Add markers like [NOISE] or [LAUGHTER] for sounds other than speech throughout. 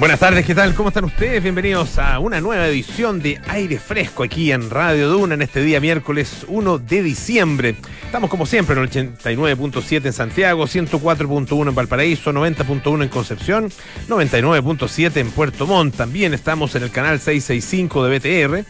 Buenas tardes, ¿qué tal? ¿Cómo están ustedes? Bienvenidos a una nueva edición de Aire Fresco aquí en Radio Duna en este día miércoles 1 de diciembre. Estamos como siempre en el 89.7 en Santiago, 104.1 en Valparaíso, 90.1 en Concepción, 99.7 en Puerto Montt. También estamos en el canal 665 de BTR.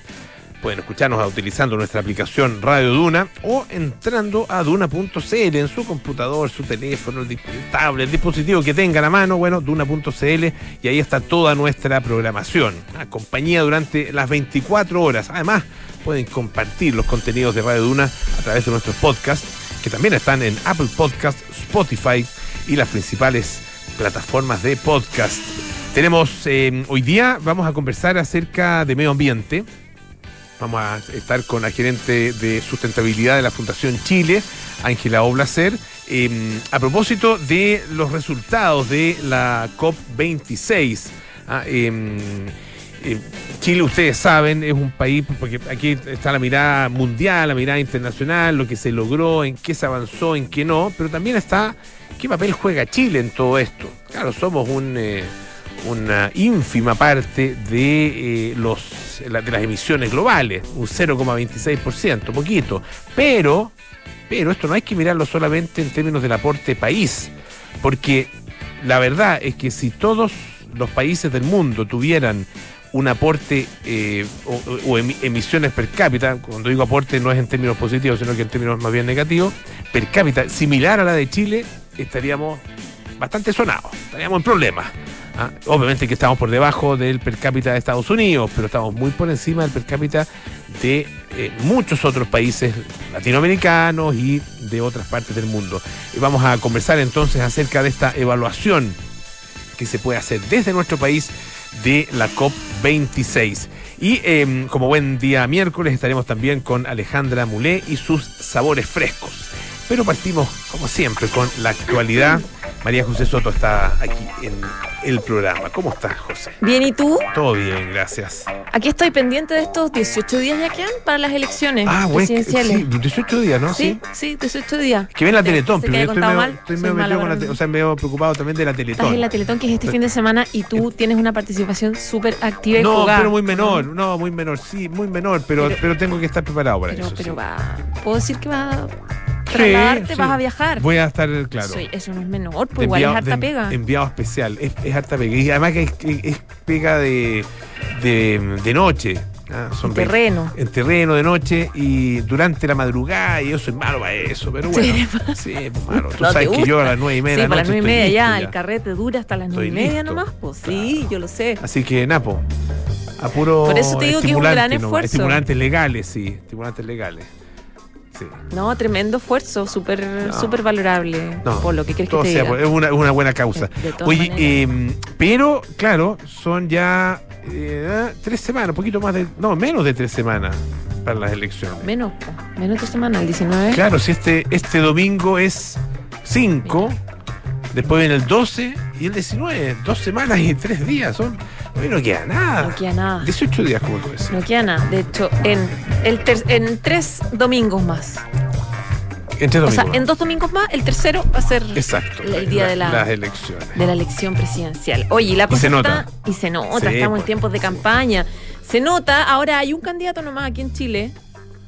Pueden escucharnos utilizando nuestra aplicación Radio Duna o entrando a duna.cl en su computador, su teléfono, el tablet, el dispositivo que tengan a mano, bueno, duna.cl y ahí está toda nuestra programación. Una compañía durante las 24 horas. Además, pueden compartir los contenidos de Radio Duna a través de nuestros podcasts, que también están en Apple Podcasts, Spotify y las principales plataformas de podcast. Tenemos, eh, hoy día vamos a conversar acerca de medio ambiente Vamos a estar con la gerente de sustentabilidad de la Fundación Chile, Ángela Oblacer, em, a propósito de los resultados de la COP26. Ah, em, em, Chile, ustedes saben, es un país, porque aquí está la mirada mundial, la mirada internacional, lo que se logró, en qué se avanzó, en qué no, pero también está qué papel juega Chile en todo esto. Claro, somos un... Una ínfima parte de, eh, los, de las emisiones globales, un 0,26%, poquito. Pero, pero esto no hay que mirarlo solamente en términos del aporte país, porque la verdad es que si todos los países del mundo tuvieran un aporte eh, o, emisiones per cápita, cuando digo aporte no es en términos positivos, sino que en términos más bien negativos, per cápita similar a la de Chile, estaríamos bastante sonados, estaríamos en problemas. ¿Ah? Obviamente que estamos por debajo del per cápita de Estados Unidos, pero estamos muy por encima del per cápita de eh, muchos otros países latinoamericanos y de otras partes del mundo. Vamos a conversar entonces acerca de esta evaluación que se puede hacer desde nuestro país de la COP26. Y em, como buen día miércoles estaremos también con Alejandra Mulé y sus sabores frescos. Pero partimos, como siempre, con la actualidad. María José Soto está aquí en el programa. ¿Cómo estás, José? Bien, ¿y tú? Todo bien, gracias. Aquí estoy pendiente de estos 18 días ya quedan para las elecciones ah, presidenciales. Sí, 18 días, ¿no? Sí, sí, 18 días. Que viene la Teletón, pero yo estoy medio, estoy medio, con la, o sea, medio preocupado también de la Teletón. Estás en la Teletón que es este fin de semana y tú tienes una participación súper activa y No, pero muy menor, no, muy menor, sí, muy menor, pero, pero, tengo que estar preparado para eso. Pero va, puedo decir que va trasladarte, vas a viajar. Voy a estar, claro. eso no es menor, pues igual es harta pega. Enviado especial, es, es, harta pega. Y además que es, pega de, de, noche. Ah, en terreno. En terreno de noche y durante la madrugada, y yo soy malo para eso, pero bueno. Sí, es malo. Tú sabes que yo a las nueve y media. Sí, para las nueve y media ya, el carrete dura hasta las nueve y media nomás, pues sí, yo lo sé. Así que, Napo, a puro. Por eso te digo que es un gran esfuerzo. estimulantes legales, sí, estimulantes legales. No, tremendo esfuerzo, súper valorable. por lo que crees que te sea, Es una, buena causa. Oye, em, pero, claro, son ya eh, tres semanas, un poquito más de. No, menos de tres semanas para las elecciones. Menos, menos de tres semanas, el 19. Claro, si este, este domingo es 5, después viene el 12 y el 19. Dos semanas y tres días son no queda nada. No queda nada. 18 días, como tú decías. No queda nada. De hecho, en, el en tres domingos más. En tres domingos. O sea, en dos domingos más, el tercero va a ser Exacto, el día de la, las elecciones. De la elección presidencial. Oye, la cosa y se nota. y se nota, estamos en pues. tiempos de campaña. Se nota, ahora hay un candidato nomás aquí en Chile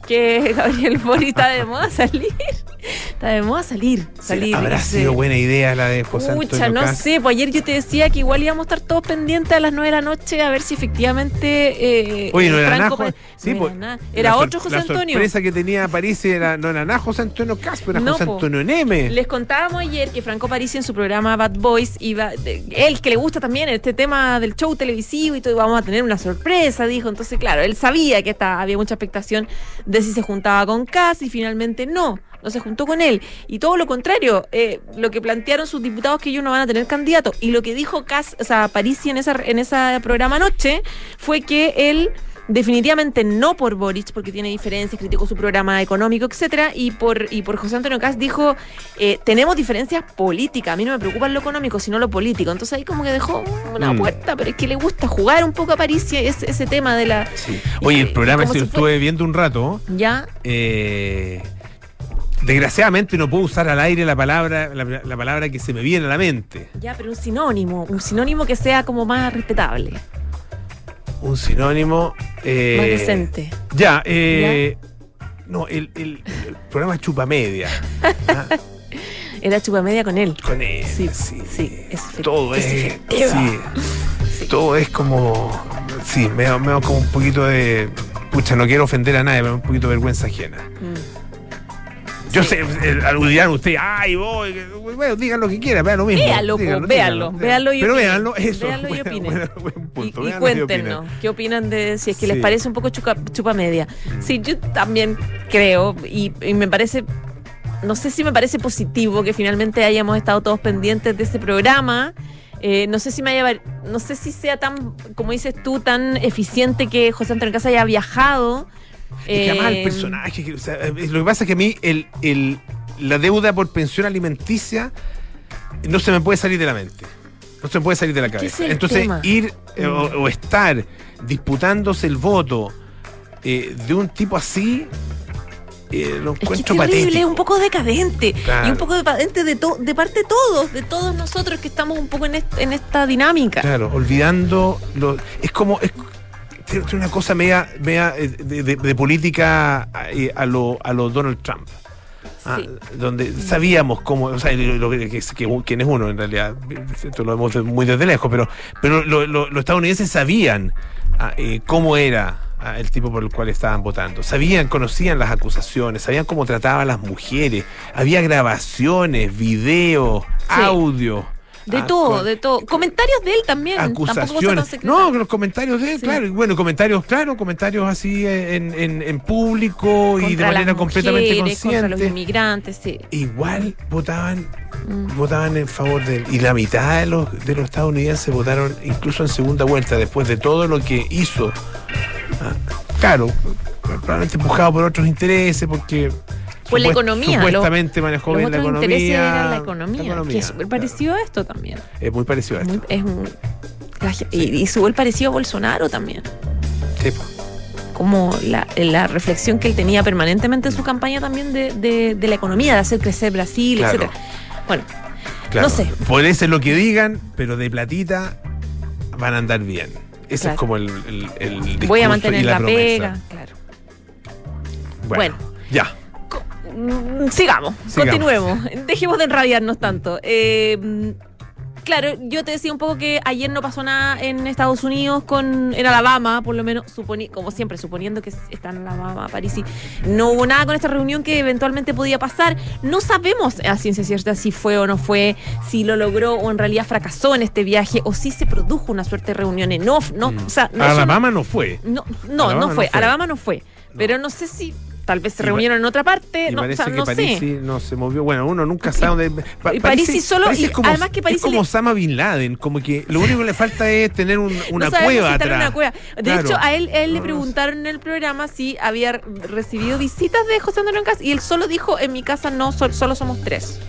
que Gabriel Boric está de moda salir. Está de moda salir. salir Habrá sido buena idea la de José Mucha, no sé. Pues ayer yo te decía que igual íbamos a estar todos pendientes a las 9 de la noche a ver si efectivamente. Eh, Oye, no era. Sí, pues, era, otro José Antonio. La sorpresa que tenía París era, no era nada José Antonio Casper, era José Antonio Neme. Les contábamos ayer que Franco París en su programa Bad Boys iba. él que le gusta también este tema del show televisivo y todo, vamos a tener una sorpresa, dijo. Entonces, claro, él sabía que había mucha expectación de si se juntaba con Cas y finalmente no no se juntó con él. Y todo lo contrario, eh, lo que plantearon sus diputados que ellos no van a tener candidato. Y lo que dijo Cas, o sea, Parisi en esa en ese programa anoche fue que él definitivamente no por Boric, porque tiene diferencias, criticó su programa económico, etcétera, y por, y por José Antonio Cas dijo, eh, tenemos diferencias políticas, a mí no me preocupa lo económico, sino lo político. Entonces ahí como que dejó una mm. puerta, pero es que le gusta jugar un poco a París ese, ese tema de la... Oye, el programa si lo estuve viendo un rato. Ya. Eh desgraciadamente no puedo usar al aire la palabra, la, la palabra que se me viene a la mente. Ya, pero un sinónimo, un sinónimo que sea como más respetable, Un sinónimo. Eh, más decente. Ya, eh, no, el, el- el programa Chupamedia. ¿ah? [LAUGHS] Era chupamedia con él. Con él. Sí, sí. sí, es efect- Todo es es. efectiva. sí, Sí. todo es como. Sí, me da, me da como un poquito de. Pucha, no quiero ofender a nadie, pero un poquito de vergüenza ajena. Mm. Yo sé, eh, dirán ustedes, ay, voy, bueno, digan lo que quieran, vean lo mismo. Véalo, po, díganlo, véalo, díganlo. véalo y Pero opinen. véanlo, eso. Y opinen. buen- buen punto, Y, y véanlo opinen. cuéntenos qué opinan de si es que les parece un poco chupa media. Sí, yo también creo y, y me parece, no sé si me parece positivo que finalmente hayamos estado todos pendientes de ese programa. Eh, no sé si me haya, no sé si sea tan, como dices tú, tan eficiente que José Antonio Casa haya viajado. Es que además el Eh, personaje, que, o sea, eh, lo que pasa es que a mí el, el- la deuda por pensión alimenticia no se me puede salir de la mente. No se me puede salir de la ¿Qué es cabeza. Entonces, tema? ir eh, o, o estar disputándose el voto eh, de un tipo así, eh, lo Es que es encuentro terrible, es un poco decadente. Claro. Y un poco decadente de, de parte de todos, de todos nosotros que estamos un poco en, est- en esta dinámica. Claro, olvidando lo. Es como. Es, tiene una cosa media, media eh, de, de- de política eh, a lo, a lo Donald Trump. Ah, Sí. donde sabíamos cómo, o sea, lo, lo que, que- que- quién es uno en realidad, esto lo vemos muy desde lejos, pero, pero lo- lo- los estadounidenses sabían ah, eh, cómo era ah, el tipo por el cual estaban votando, sabían, conocían las acusaciones, sabían cómo trataban a las mujeres, había grabaciones, videos, audio. De ah, todo, con- de todo. Comentarios de él también. Acusaciones. No, los comentarios de él, Sí. claro. Y bueno, comentarios, claro, comentarios así en, en, en público y de manera completamente mujeres, Contra los consciente. inmigrantes, sí. Igual votaban Mm. votaban en favor de él. Y la mitad de los, de los estadounidenses votaron incluso en segunda vuelta, después de todo lo que hizo. Ah, claro, probablemente empujado por otros intereses, porque. Por la economía, lo- Supuestamente manejó Los bien la economía. eran la economía, economía, que es súper claro. parecido a esto también. Es muy parecido a esto. Muy- es un- la ge- y, y súper parecido a Bolsonaro también. Sí. Como la, la reflexión que él tenía permanentemente en su campaña también de, de- de la economía, de hacer crecer Brasil, Claro. etcétera. Bueno, Claro. No sé. Puede ser lo que digan, pero de platita van a andar bien. Ese Claro. es como el, el, el voy a mantener y la, la, pega, claro. Bueno, Bueno. ya. Mm, Sigamos, Sigamos. continuemos. Dejemos de enrabiarnos tanto. Eh, mm, claro, yo te decía un poco que ayer no pasó nada en Estados Unidos con en Alabama, por lo menos, suponi- como siempre, suponiendo que está en Alabama, París, y no hubo nada con esta reunión que eventualmente podía pasar. No sabemos a ciencia cierta si fue o no fue, si lo logró o en realidad fracasó en este viaje, o si se produjo una suerte de reunión en off. No, o sea, no, Alabama no fue. no, no, Alabama no fue. Alabama no fue. Pero no sé si tal vez se Y reunieron en otra parte. Y No, o parece sea, que no París sé. no se movió. Bueno, uno nunca sabe dónde. Pa- Y Parisi solo- Parisi y es como, además que Parisi es como le- Osama Bin Laden. Como que lo único que le falta es tener un- [LAUGHS] una no cueva atrás. una. De Claro. hecho, a él, a él le preguntaron en el programa si había recibido visitas de José Antonio Cas y él solo dijo, en mi casa no, sol- solo somos tres.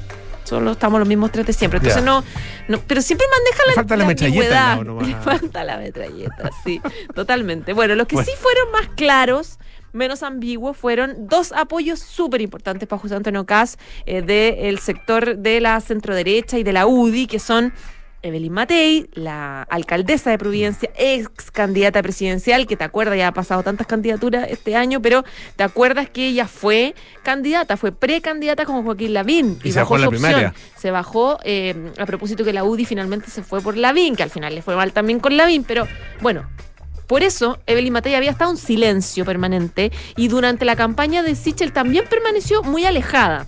Solo estamos los mismos tres de siempre. Entonces no, no, pero siempre maneja la, falta la metralleta. Le [LAUGHS] falta la metralleta, sí, totalmente. Bueno, los que Bueno. sí fueron más claros, menos ambiguos, fueron dos apoyos súper importantes para José Antonio Cas del sector de la centroderecha y de la UDI, que son Evelyn Matei, la alcaldesa de Providencia, ex candidata presidencial, que te acuerdas, ya ha pasado tantas candidaturas este año, pero te acuerdas que ella fue candidata, fue precandidata con Joaquín Lavín. Y se bajó en la opción. primaria. Se bajó, eh, a propósito que la UDI finalmente se fue por Lavín, que al final le fue mal también con Lavín, pero bueno. Por eso, Evelyn Matei había estado en silencio permanente y durante la campaña de Sichel también permaneció muy alejada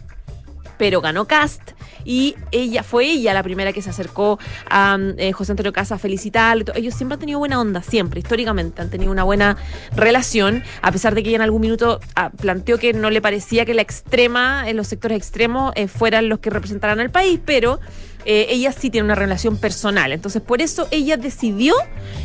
pero ganó Cast y ella fue ella la primera que se acercó a eh, José Antonio Casa a todo. Ellos siempre han tenido buena onda, siempre, históricamente han tenido una buena relación, a pesar de que ella en algún minuto ah, planteó que no le parecía que la extrema, en los sectores extremos, eh, fueran los que representaran al país, pero eh, ella sí tiene una relación personal. Entonces, por eso ella decidió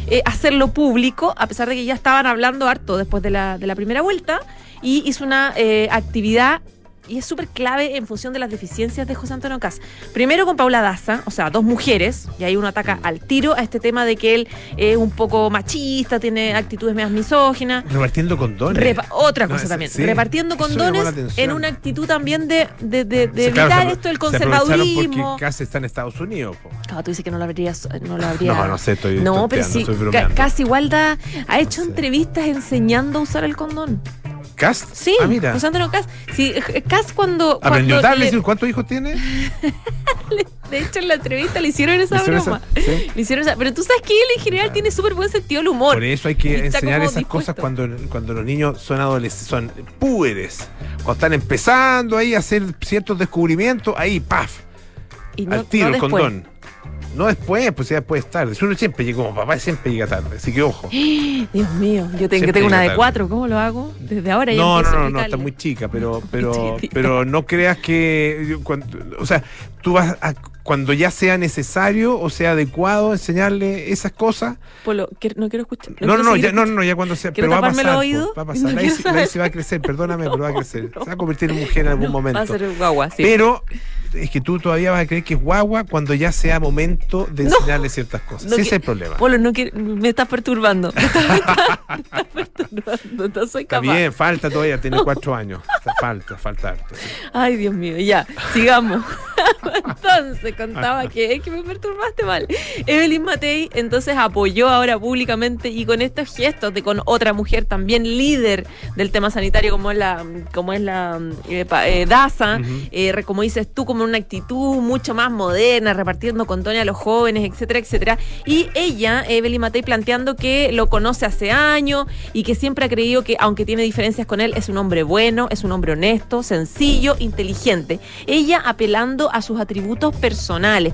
eh, hacerlo público, a pesar de que ya estaban hablando harto después de la, de la primera vuelta, y hizo una eh, actividad y es súper clave en función de las deficiencias de José Antonio Caz. Primero con Paula Daza, o sea, dos mujeres, y ahí uno ataca al tiro a este tema de que él es un poco machista, tiene actitudes más misóginas. Repartiendo condones. Repa- otra cosa No, también, sí, repartiendo condones en una actitud también de, de, de- de Sí, claro, evitar se- esto del conservadurismo. Porque Cass está en Estados Unidos. po. Claro, tú dices que no lo habría. No, lo habría... No, no sé, estoy No, pero sí, estoy ca- bromeando. casi igual da, ha hecho entrevistas enseñando a usar el condón. ¿Cast? Sí, Ah, mira. José Antonio Cas. Sí, eh, Cuando. Aprendió cuando le- ¿sí? ¿Cuántos hijos tiene? [LAUGHS] de hecho, en la entrevista le hicieron esa ¿Le hicieron broma. esa? Sí. Le hicieron esa- Pero tú sabes que él en general Claro. tiene súper buen sentido del humor. Por eso hay que enseñar esas dispuesto. cosas cuando, cuando los niños son adolescentes, son púberes. Cuando están empezando ahí a hacer ciertos descubrimientos, ahí, ¡paf! Y no- al tiro, no el condón. No después, pues ya estar. Si uno siempre llega como papá, siempre llega tarde. Así que ojo. [GASPS] Dios mío, yo tengo, Siempre tengo una de tarde. cuatro. ¿Cómo lo hago? Desde ahora ya No, no, no, no, está muy chica, pero, [LAUGHS] pero, pero no creas que, cuando- o sea, tú vas a, cuando ya sea necesario o sea adecuado enseñarle esas cosas. Polo, que- no quiero escuchar. No, no, no, ya, no, no, ya cuando sea, pero va a pasar, oídos. va a pasar. No. Isi [LAUGHS] va a crecer, perdóname, pero va a crecer. Se va a convertir en mujer en algún momento. Va a ser guagua, sí. Pero es que tú todavía vas a creer que es guagua cuando ya sea momento de enseñarle ciertas cosas. Sí, ese es el problema. Polo, no quiero, me estás perturbando. [LAUGHS] [LAUGHS] Me estás, me perturbando. Está bien, falta todavía, tiene cuatro años. Falta, falta harto. sí. Ay, Dios mío, ya, sigamos. entonces contaba que es que me perturbaste mal. Evelyn Matei entonces apoyó ahora públicamente y con estos gestos de con otra mujer también líder del tema sanitario como es la como es la eh, pa- eh, Daza, Ujú. eh, como dices tú, como una actitud mucho más moderna, repartiendo condones a los jóvenes, etcétera, etcétera. Y ella, Evelyn Matei, planteando que lo conoce hace años y que siempre ha creído que, aunque tiene diferencias con él, es un hombre bueno, es un hombre honesto, sencillo, inteligente. Ella apelando a sus atributos personales,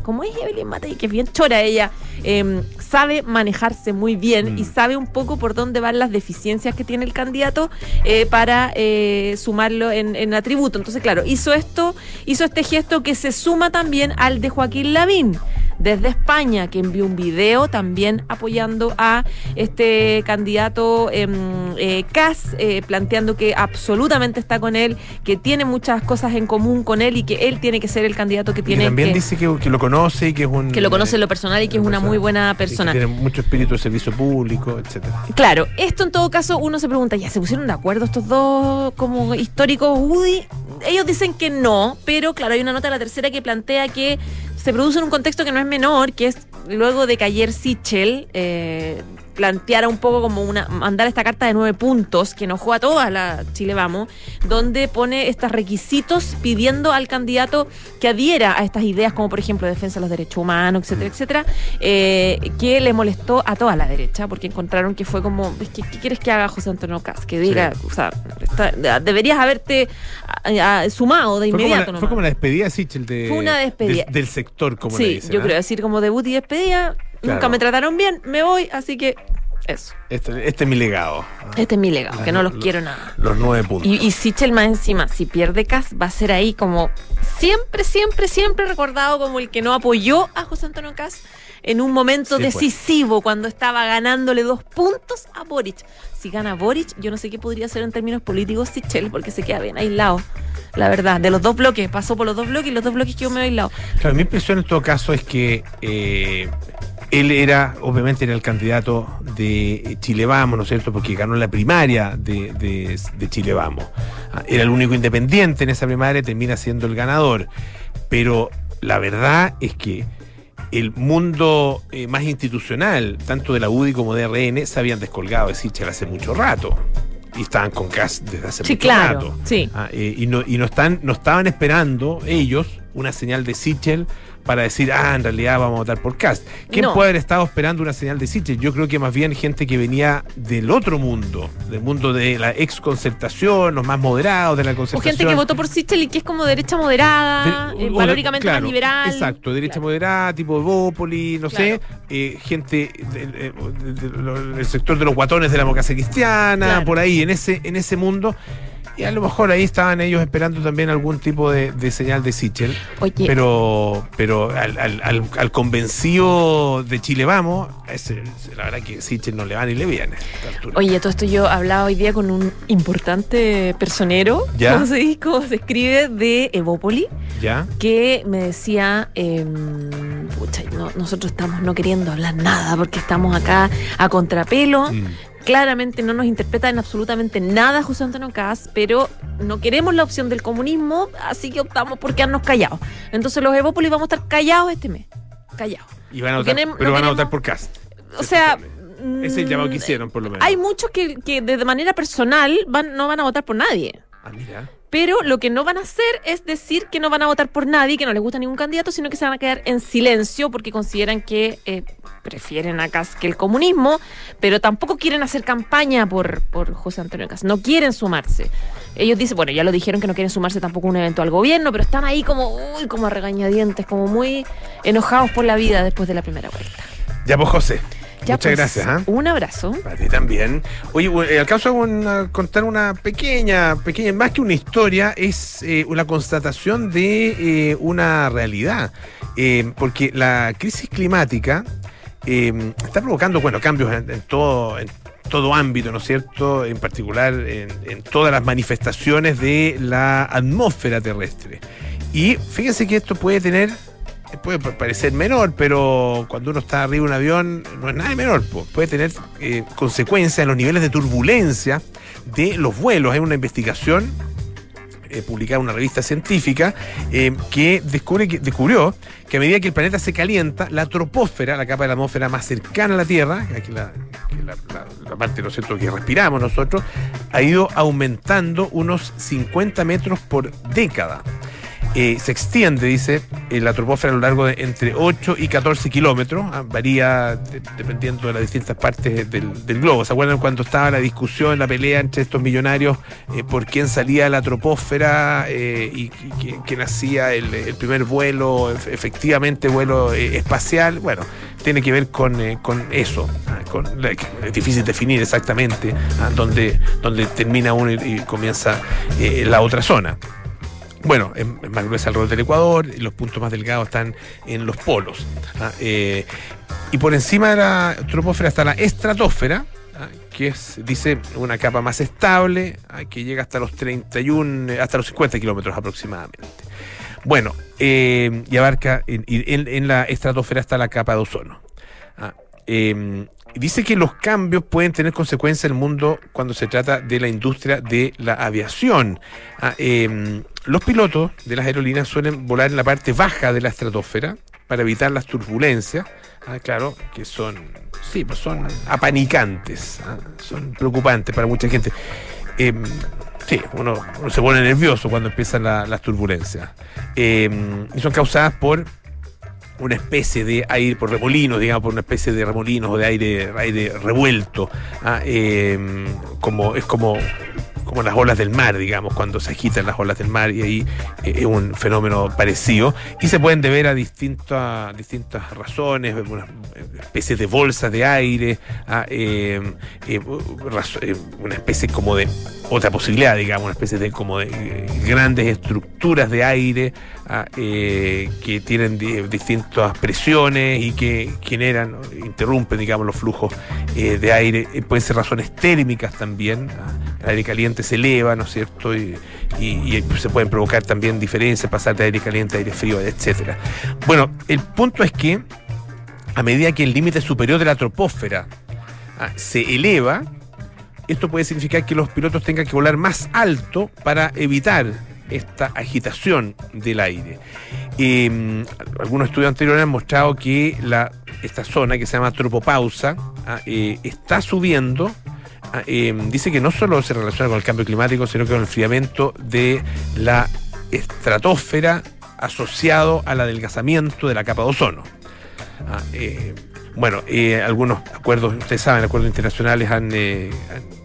como es Evelyn Matei, que es bien chora ella, eh, sabe manejarse muy bien Mm. y sabe un poco por dónde van las deficiencias que tiene el candidato eh, para eh, sumarlo en, en atributo. Entonces, claro, hizo esto, hizo este gesto que se suma también al de Joaquín Lavín desde España, que envió un video también apoyando a este candidato eh, eh, Kass, eh, planteando que absolutamente está con él, que tiene muchas cosas en común con él y que él tiene que ser el candidato que Y tiene también que, dice que, que lo conoce y que es un. que lo conoce en lo personal y que es una muy buena persona. tiene mucho espíritu de servicio público, etcétera. Claro, esto en todo caso uno se pregunta, ¿ya se pusieron de acuerdo estos dos como históricos Woody? Ellos dicen que no, pero claro, hay una nota de la tercera que plantea que se produce en un contexto que no es menor, que es luego de que ayer Sichel eh, planteara un poco como una mandar esta carta de nueve puntos que enojó a toda la Chile Vamos, donde pone estos requisitos pidiendo al candidato que adhiera a estas ideas como por ejemplo defensa de los derechos humanos, etcétera, etcétera, eh, que le molestó a toda la derecha porque encontraron que fue como, que, ¿qué quieres que haga José Antonio Cas? Que diga, o sea, está- deberías haberte a- a- sumado de Fue como, inmediato. la, fue como la despedida de Sichel de, Fue una despedida. Del, del sector, como le sí, dicen. yo ¿ah? creo decir como debut y despedida, nunca me trataron bien, me voy, así que eso. Este, este es mi legado. Este es mi legado, que no los Lo- quiero nada. Los nueve puntos. Y, y Sichel más encima, si pierde Cas, va a ser ahí como siempre, siempre, siempre recordado como el que no apoyó a José Antonio Cas en un momento Sí, pues. decisivo cuando estaba ganándole dos puntos a Boric. Si gana Boric, yo no sé qué podría hacer en términos políticos Sichel, porque se queda bien aislado. La verdad, de los dos bloques, pasó por los dos bloques y los dos bloques quedó medio aislado. Claro, mi impresión en todo caso es que eh, él era, obviamente, era el candidato de Chile Vamos, ¿no es cierto? Porque ganó la primaria de, de- de Chile Vamos. Ah, Era el único independiente en esa primaria, termina siendo el ganador. Pero la verdad es que el mundo eh, más institucional, tanto de la UDI como de RN, se habían descolgado de Sichel hace mucho rato. Y estaban con CAS desde hace Sí, mucho claro, rato. sí. Ah, eh, y no, y no, están, no estaban esperando ellos una señal de Sichel para decir, ah, en realidad vamos a votar por Cast. ¿Quién No. puede haber estado esperando una señal de Sichel? Yo creo que más bien gente que venía del otro mundo, del mundo de la ex concertación, los más moderados de la O concertación. gente que votó por Sichel y que es como derecha moderada, De- eh, o de- valóricamente claro, más liberal. Exacto, derecha Claro. moderada, tipo Evópoli, no sé, eh, gente del de- de- de- del sector de los guatones de la democracia cristiana, por ahí, en ese, en ese mundo. Y a lo mejor ahí estaban ellos esperando también algún tipo de, de señal de Sichel. Oye, Pero, pero al, al, al, al convencido de Chile Vamos, ese- la verdad que Sichel no le va ni le viene. Oye, todo esto yo hablaba hoy día con un importante personero, ¿Ya? ¿cómo se? ¿Cómo se escribe? De Evópoli, ¿Ya? que me decía, eh, pucha, no- nosotros estamos no queriendo hablar nada porque estamos acá a contrapelo. Mm. Claramente no nos interpreta en absolutamente nada José Antonio Caz, pero no queremos la opción del comunismo, así que optamos por quedarnos callados. Entonces los Evópolis vamos a estar callados este mes. Callados. Y van a No votar, queremos- pero no van a votar por Cast. O sea... Ese es el llamado que hicieron, por lo menos. Hay muchos que, que de manera personal van, no van a votar por nadie. Ah, mira. Pero lo que no van a hacer es decir que no van a votar por nadie, que no les gusta ningún candidato, sino que se van a quedar en silencio porque consideran que eh, prefieren a Cas que el comunismo, pero tampoco quieren hacer campaña por, por José Antonio Cas. No quieren sumarse. Ellos dicen, bueno, ya lo dijeron que no quieren sumarse tampoco a un evento al gobierno, pero están ahí como, uy, como a regañadientes, como muy enojados por la vida después de la primera vuelta. Ya, pues, José. Ya, Muchas pues, gracias. ¿ah? Un abrazo. Para ti también. Oye, eh, alcanzo a una- contar una pequeña, pequeña, más que una historia, es eh, una constatación de eh, una realidad. Eh, porque la crisis climática eh, está provocando, bueno, cambios en, en todo, en todo ámbito, ¿no es cierto? En particular en, en todas las manifestaciones de la atmósfera terrestre. Y fíjense que esto puede tener puede pa- parecer menor, pero cuando uno está arriba de un avión no es nada de menor. Puede tener eh, consecuencias en los niveles de turbulencia de los vuelos. Hay una investigación eh, publicada en una revista científica eh, que, descubre que descubrió que a medida que el planeta se calienta, la troposfera, la capa de la atmósfera más cercana a la Tierra, que la, la- la- la parte ¿no cierto? que respiramos nosotros, ha ido aumentando unos 50 metros por década. Eh, se extiende, dice, eh, la troposfera a lo largo de entre 8 y 14 kilómetros, ah, varía de- dependiendo de las distintas partes del, globo. ¿Se acuerdan cuando estaba la discusión, la pelea entre estos millonarios eh, por quién salía la troposfera y, y quién- hacía el, primer vuelo, ef- efectivamente vuelo espacial? Bueno, tiene que ver con, con eso, ah, con es difícil definir exactamente ah, dónde, dónde termina uno y, comienza la otra zona. Bueno, es, es más gruesa alrededor del Ecuador, los puntos más delgados están en los polos. ¿ah? Eh, y por encima de la troposfera está la estratosfera, ¿ah? que es, dice, una capa más estable, ¿ah? que llega hasta los 31, eh, hasta los 50 kilómetros aproximadamente. Bueno, eh, y abarca, en, en- la estratosfera está la capa de ozono. Dice que los cambios pueden tener consecuencias en el mundo cuando se trata de la industria de la aviación. Ah, eh, los pilotos de las aerolíneas suelen volar en la parte baja de la estratosfera para evitar las turbulencias. Ah, claro, que son, sí, pues son apanicantes, ah, son preocupantes para mucha gente. Eh, sí, uno, se pone nervioso cuando empiezan la- las turbulencias. Eh, y son causadas por una especie de aire, por remolinos, digamos, por una especie de remolinos o de aire, aire revuelto. ah, eh, como, es como, como las olas del mar, digamos, cuando se agitan las olas del mar y ahí eh, es un fenómeno parecido. Y se pueden deber a distintas, distintas razones, una especie de bolsas de aire, eh, eh, una especie como de otra posibilidad, digamos, una especie de como de grandes estructuras de aire que tienen di- distintas presiones y que generan, interrumpen, digamos, los flujos de aire. Pueden ser razones térmicas también. El aire caliente se eleva, ¿no es cierto? Y, y- se pueden provocar también diferencias, pasar de aire caliente a aire frío, etcétera. Bueno, el punto es que a medida que el límite superior de la troposfera ah, se eleva, esto puede significar que los pilotos tengan que volar más alto para evitar esta agitación del aire. Eh, algunos estudios anteriores han mostrado que la, esta zona que se llama tropopausa ah, eh, está subiendo. Ah, eh, dice que no solo se relaciona con el cambio climático, sino que con el enfriamiento de la estratosfera asociado al adelgazamiento de la capa de ozono. Ah, eh, bueno, eh, algunos acuerdos, ustedes saben, acuerdos internacionales han, eh, han-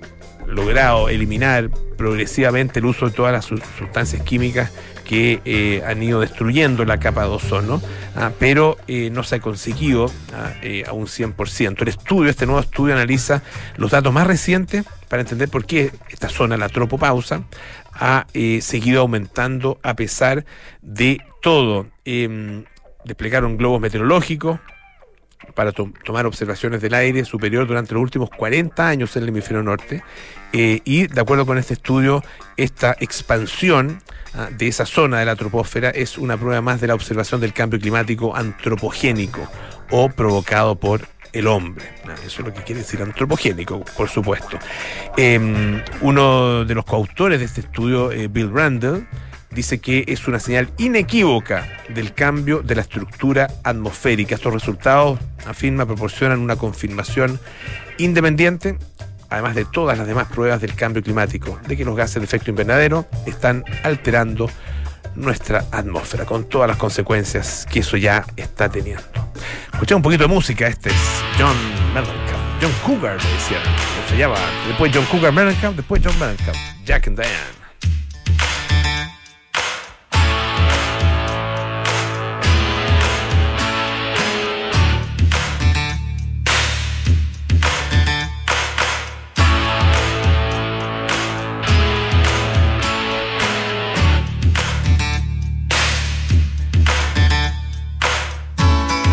logrado eliminar progresivamente el uso de todas las sustancias químicas que eh, han ido destruyendo la capa de ozono, ah, pero eh, no se ha conseguido ah, eh, a un 100%. El estudio, este nuevo estudio analiza los datos más recientes para entender por qué esta zona, la tropopausa, ha seguido aumentando a pesar de todo. Em, desplegaron globos meteorológicos, para tomar observaciones del aire superior durante los últimos 40 años en el hemisferio norte. Eh, y de acuerdo con este estudio, esta expansión ah, de esa zona de la troposfera es una prueba más de la observación del cambio climático antropogénico o provocado por el hombre. Ah, eso es lo que quiere decir antropogénico, por supuesto. Em, uno de los coautores de este estudio, eh, Bill Randall, dice que es una señal inequívoca del cambio de la estructura atmosférica. Estos resultados, afirma, proporcionan una confirmación independiente, además de todas las demás pruebas del cambio climático, de que los gases de efecto invernadero están alterando nuestra atmósfera, con todas las consecuencias que eso ya está teniendo. Escuchamos un poquito de música, este es John Mellencamp, John Cougar, decía, se llama, después John Cougar Mellencamp, después John Mellencamp, Jack and Diane.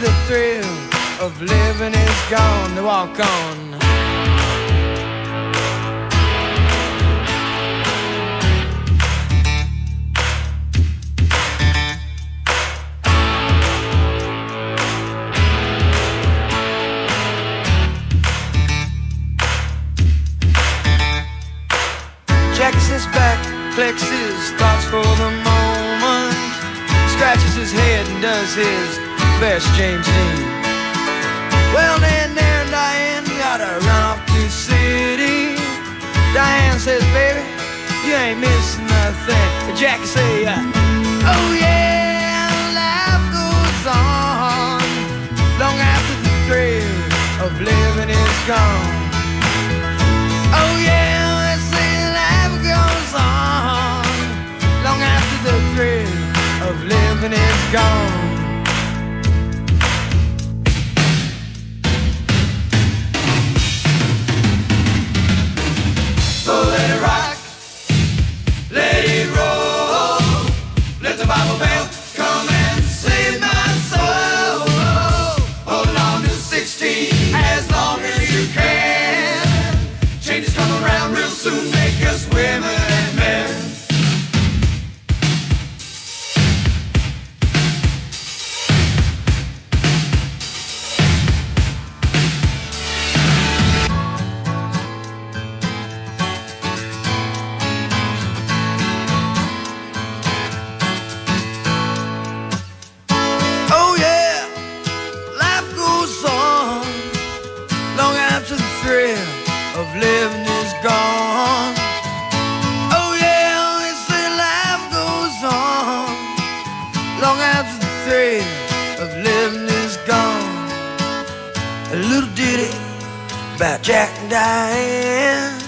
the thrill of living is gone, they walk on. Jacks his back, flexes thoughts for the moment, scratches his head and does his best James Dean. Well, then there Diane gotta run off to the city. Diane says, baby, you ain't missing nothing. Jackie say, uh, oh yeah, life goes on long after the thrill of living is gone. Oh yeah, they say life goes on long after the thrill of living is gone. about Jack and Diane.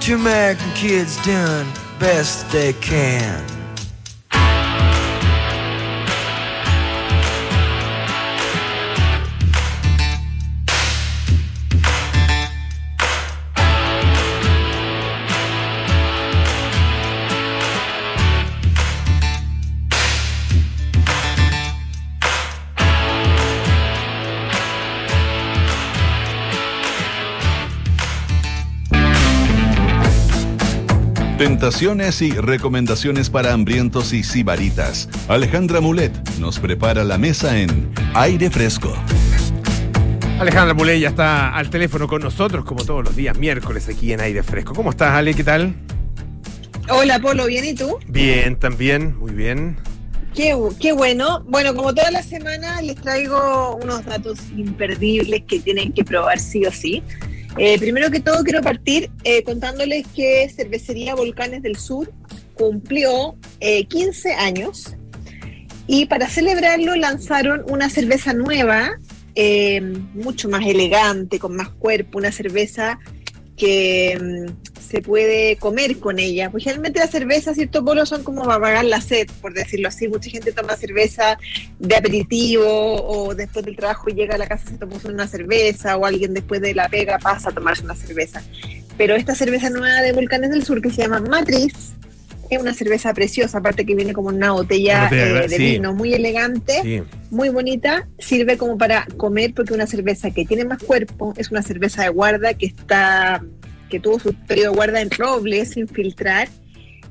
Two American kids doing best they can. Tentaciones y recomendaciones para hambrientos y sibaritas. Alejandra Mulet nos prepara la mesa en Aire Fresco. Alejandra Mulet ya está al teléfono con nosotros, como todos los días miércoles aquí en Aire Fresco. ¿Cómo estás, Ale? ¿Qué tal? Hola, Polo, ¿bien y tú? Bien, también, muy bien. Qué, qué bueno. Bueno, como toda la semana les traigo unos datos imperdibles que tienen que probar sí o sí. Eh, primero que todo quiero partir eh, contándoles que Cervecería Volcanes del Sur cumplió eh, 15 años y para celebrarlo lanzaron una cerveza nueva, eh, mucho más elegante, con más cuerpo, una cerveza que mm, se puede comer con ella. Pues generalmente las cervezas, cierto polo, son como para apagar la sed, por decirlo así. Mucha gente toma cerveza de aperitivo o después del trabajo llega a la casa se toma una cerveza o alguien después de la pega pasa a tomarse una cerveza. Pero esta cerveza nueva de Volcanes del Sur que se llama Matriz es una cerveza preciosa, aparte que viene como una botella, eh, de sí. vino muy elegante Sí. Muy bonita, sirve como para comer porque una cerveza que tiene más cuerpo, es una cerveza de guarda que está que tuvo su periodo de guarda en roble sin filtrar,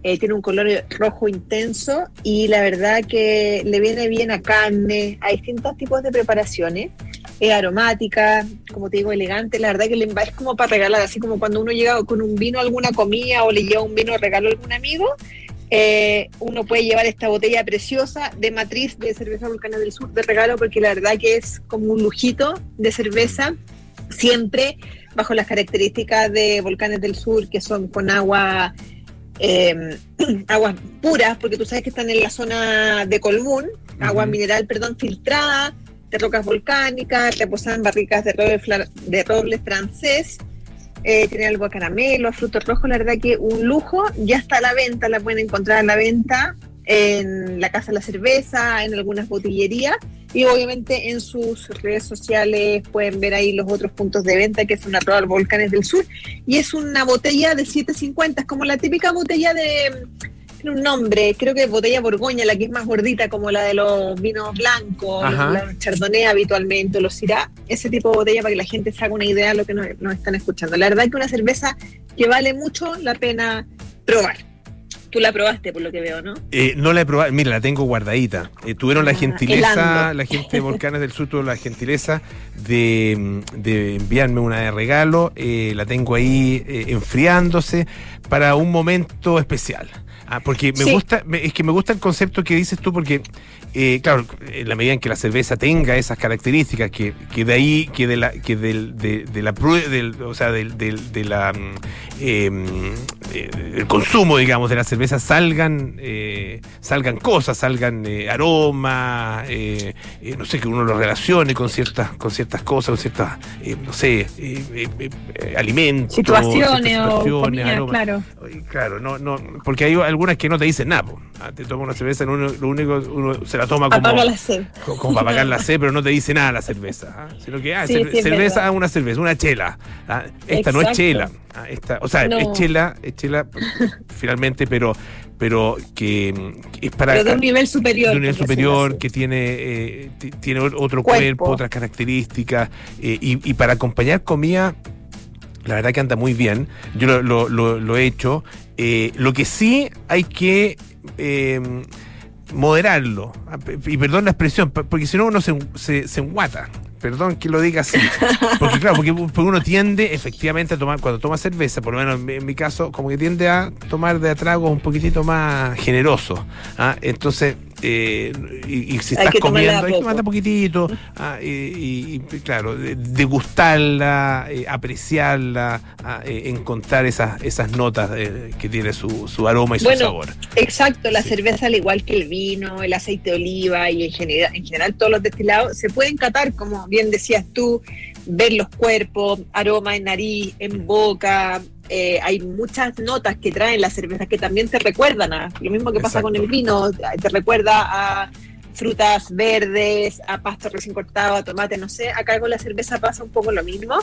eh, tiene un color rojo intenso y la verdad que le viene bien a carne, a distintos tipos de preparaciones. Es aromática, como te digo, elegante. La verdad que es como para regalar, así como cuando uno llega con un vino a alguna comida o le lleva un vino regalo a algún amigo. Eh, uno puede llevar esta botella preciosa de matriz de cerveza Volcana del Sur de regalo porque la verdad que es como un lujito de cerveza, siempre bajo las características de Volcanes del Sur que son con agua eh, [CLEARS THROAT] aguas puras, porque tú sabes que están en la zona de Colmún, agua mineral, perdón, filtrada, de rocas volcánicas, reposadas en barricas de roble, de roble francés, eh, tiene algo a caramelo, a frutos rojos, la verdad que un lujo, ya está a la venta, la pueden encontrar a la venta en la Casa de la Cerveza, en algunas botillerías. Y obviamente en sus redes sociales pueden ver ahí los otros puntos de venta que son arroba Volcanes del Sur. Y es una botella de 750, es como la típica botella de tiene un nombre, creo que botella Borgoña, la que es más gordita como la de los vinos blancos, Ajá. los Chardonnay habitualmente, los Syrah, ese tipo de botella para que la gente se haga una idea de lo que nos, nos están escuchando. La verdad que una cerveza que vale mucho la pena probar. Tú la probaste por lo que veo, ¿no? Eh, no la he probado, mira, la tengo guardadita. Eh, tuvieron la Ah, gentileza, helando. la gente de [LAUGHS] Volcanes del Sur tuvo la gentileza de, de enviarme una de regalo. eh, la tengo ahí eh, enfriándose para un momento especial. Ah, porque me Sí. gusta, es que me gusta el concepto que dices tú, porque, eh, claro, en la medida en que la cerveza tenga esas características, que, que de ahí, que de la, que del, de, de la del, o sea, del, del- de la mm, eh, eh, el consumo, digamos, de la cerveza salgan, eh, salgan cosas, salgan aromas, no sé, que uno lo relacione con ciertas, con ciertas cosas, con ciertas, no sé, alimentos, Situaciones o comida, claro. Claro, no, no, porque hay algunas que no te dicen nada. po. Ah, Te toma una cerveza, lo único, lo único uno se la toma como, Apaga la sed. co- como para pagar la [LAUGHS] sed, pero no te dice nada la cerveza. ¿ah? Sino que, ah, Sí, sí, cerveza, ah, una cerveza, una chela. Ah, esta no es chela. Ah, esta, o sea, No. es chela, es chela [LAUGHS] finalmente, pero, pero que, que es para Pero de un nivel superior. de un nivel superior que tiene eh, ti- tiene otro Cuerpo. cuerpo, otras características eh, y, y para acompañar comida la verdad que anda muy bien yo lo, lo- lo- lo he hecho Eh, lo que sí hay que eh, moderarlo Ah, y perdón la expresión porque si no uno se, se, enguata Perdón que lo diga así. Porque claro, porque, porque uno tiende efectivamente a tomar, cuando toma cerveza, por lo menos en mi, en mi caso, como que tiende a tomar de atragos un poquitito más generoso. ¿ah? Entonces, eh, y, y si Hay estás comiendo, hay que tomarla poquitito. [LAUGHS] ah, y, claro, de- degustarla, eh, apreciarla, ah, eh, encontrar esas, esas notas eh, que tiene su, su aroma y su sabor. Exacto, la Sí. cerveza al igual que el vino, el aceite de oliva y en general, en general todos los destilados se pueden catar, como bien decías tú, ver los cuerpos, aroma en nariz, en boca. eh, hay muchas notas que traen las cervezas que también te recuerdan a lo mismo que pasa con el vino, te recuerda a frutas verdes, a pasto recién cortado, a tomate, no sé. Acá con la cerveza pasa un poco lo mismo.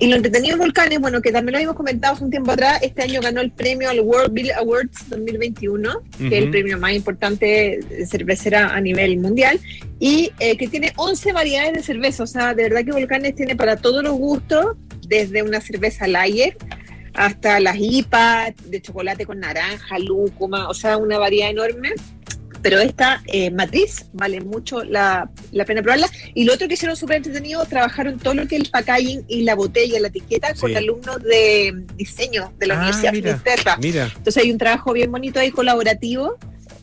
Y lo entretenido de Volcanes, bueno, que también lo habíamos comentado hace un tiempo atrás, este año ganó el premio al World Beer Awards 2021, que es el premio más importante de cervecera a nivel mundial, y eh, que tiene 11 variedades de cerveza, o sea, de verdad que Volcanes tiene para todos los gustos, desde una cerveza lager hasta las IPA de chocolate con naranja, lúcuma, o sea, una variedad enorme. Pero esta eh, matriz vale mucho la, la pena probarla. Y lo otro que hicieron súper entretenido, trabajaron todo lo que es el packaging y la botella, la etiqueta, con alumnos de diseño de la Ah, Universidad mira. Mira. Entonces hay un trabajo bien bonito ahí colaborativo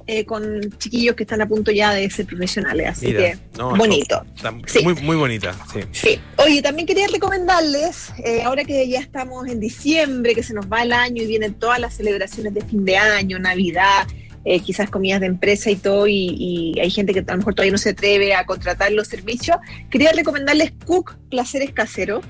eh, con chiquillos que están a punto ya de ser profesionales. Así Mira, que no, bonito. Está Sí. muy, muy bonita, sí. Sí. Oye, también quería recomendarles, eh, ahora que ya estamos en diciembre, que se nos va el año y vienen todas las celebraciones de fin de año, Navidad, eh, quizás comidas de empresa y todo, y, hay gente que a lo mejor todavía no se atreve a contratar los servicios, quería recomendarles Cook Placeres Caseros.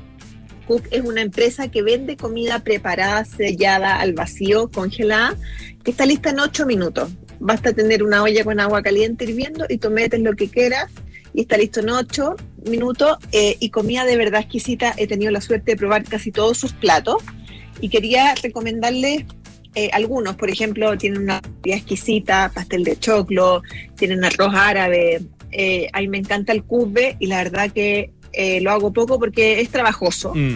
Cook es una empresa que vende comida preparada, sellada al vacío, congelada, que está lista en 8 minutos. Basta tener una olla con agua caliente hirviendo y tú lo que quieras y está listo en 8 minutos eh, y comida de verdad exquisita. He tenido la suerte de probar casi todos sus platos y quería recomendarles eh, algunos. Por ejemplo, tienen una comida exquisita, pastel de choclo, tienen arroz árabe. eh, a mí me encanta el cube y la verdad que eh, lo hago poco porque es trabajoso Mm,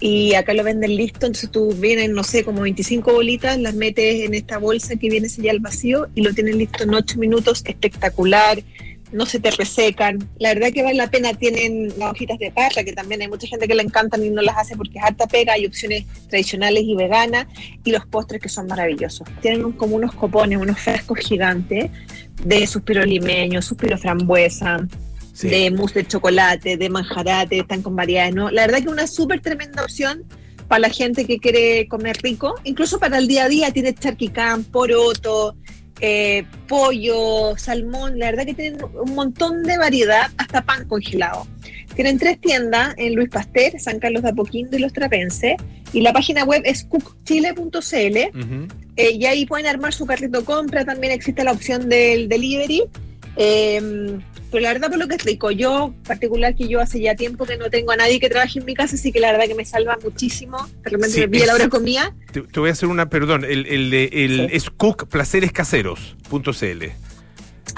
y acá lo venden listo, entonces tú vienen, no sé, como 25 bolitas, las metes en esta bolsa que viene sellada al vacío y lo tienen listo en 8 minutos, espectacular, no se te resecan, la verdad que vale la pena, tienen las hojitas de parra, que también hay mucha gente que le encantan y no las hace porque es harta pega, hay opciones tradicionales y veganas, y los postres que son maravillosos, tienen como unos copones, unos frascos gigantes de suspiro limeño, suspiro frambuesa, sí. de mousse de chocolate, de manjarate, están con variedades, ¿no? La verdad que una súper tremenda opción para la gente que quiere comer rico, incluso para el día a día, tiene charquicán, poroto, eh, pollo, salmón, la verdad que tienen un montón de variedad, hasta pan congelado. Tienen tres tiendas en Luis Pasteur, San Carlos de Apoquindo y Los Trapense, y la página web es cookchile.cl, eh, y ahí pueden armar su carrito compra, también existe la opción del delivery. Eh, pero la verdad por lo que es rico, yo particular que yo hace ya tiempo que no tengo a nadie que trabaje en mi casa, así que la verdad que me salva muchísimo. De repente Sí, me pilla la hora de comida. Te, te voy a hacer una, perdón, el, el, de- el- Sí. es cookplacerescaseros.cl.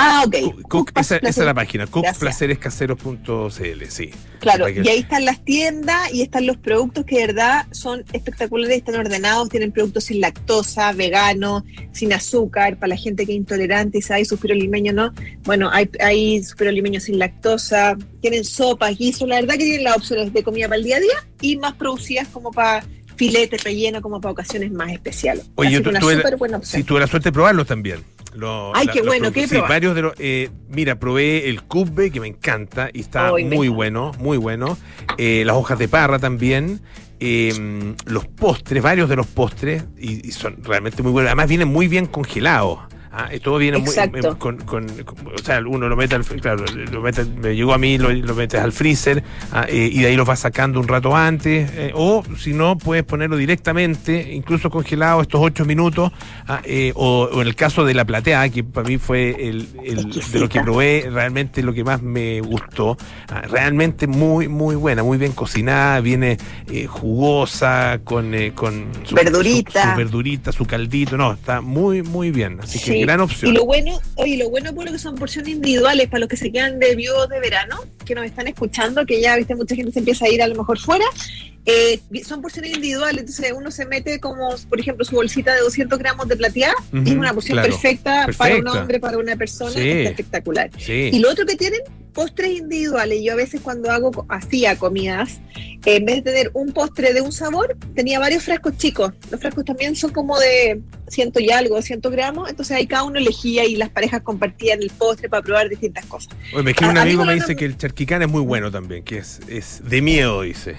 Ah, ok. Cook, esa, esa es la página, cookplacerescaseros.cl, sí. Claro, y ahí están las tiendas y están los productos que de verdad son espectaculares, están ordenados, tienen productos sin lactosa, vegano, sin azúcar, para la gente que es intolerante y sabe suspiro limeño, ¿no? Bueno, hay, hay suspiro limeño sin lactosa, tienen sopas, guisos, la verdad que tienen las opciones de comida para el día a día y más producidas como para filete relleno, como para ocasiones más especiales. Oye, Así yo una tuve súper buena opción. Sí, tuve la suerte de probarlos también. Lo- Ay, qué bueno. ¿qué Sí, varios de los. eh, mira, probé el cube, que me encanta y está muy bueno, muy bueno. Eh, las hojas de parra también. eh, los postres, varios de los postres, y, y son realmente muy buenos. Además, vienen muy bien congelados. Ah, todo viene muy Exacto. eh, con, con- con- o sea, uno lo mete al claro, lo mete, me llegó a mí, lo, lo metes al freezer ah, eh, y de ahí lo vas sacando un rato antes, eh, o si no, puedes ponerlo directamente, incluso congelado estos ocho minutos, ah, o, o en el caso de la plateada, que para mí fue el, el- de lo que probé, realmente lo que más me gustó, ah, realmente muy, muy buena, muy bien cocinada, viene eh, jugosa, con, eh, con su, Verdurita. su- su verdurita, su caldito, no, está muy, muy bien, así que Sí. gran Y opción. lo bueno, oye, lo bueno por lo que son porciones individuales para los que se quedan de viudos de verano, que nos están escuchando, que ya viste mucha gente se empieza a ir a lo mejor fuera, eh, son porciones individuales, entonces uno se mete como, por ejemplo, su bolsita de 200 gramos de plateada, y es una porción claro. perfecta, para un hombre, para una persona, Sí. está espectacular. Sí. Y lo otro que tienen, postres individuales. Yo a veces cuando hago, hacía comidas, en vez de tener un postre de un sabor, tenía varios frascos chicos. Los frascos también son como de ciento y algo, ciento gramos. Entonces ahí cada uno elegía y las parejas compartían el postre para probar distintas cosas. Oye, me escribe un amigo me dice que el charquicán es muy bueno también, que es, es de miedo, dice.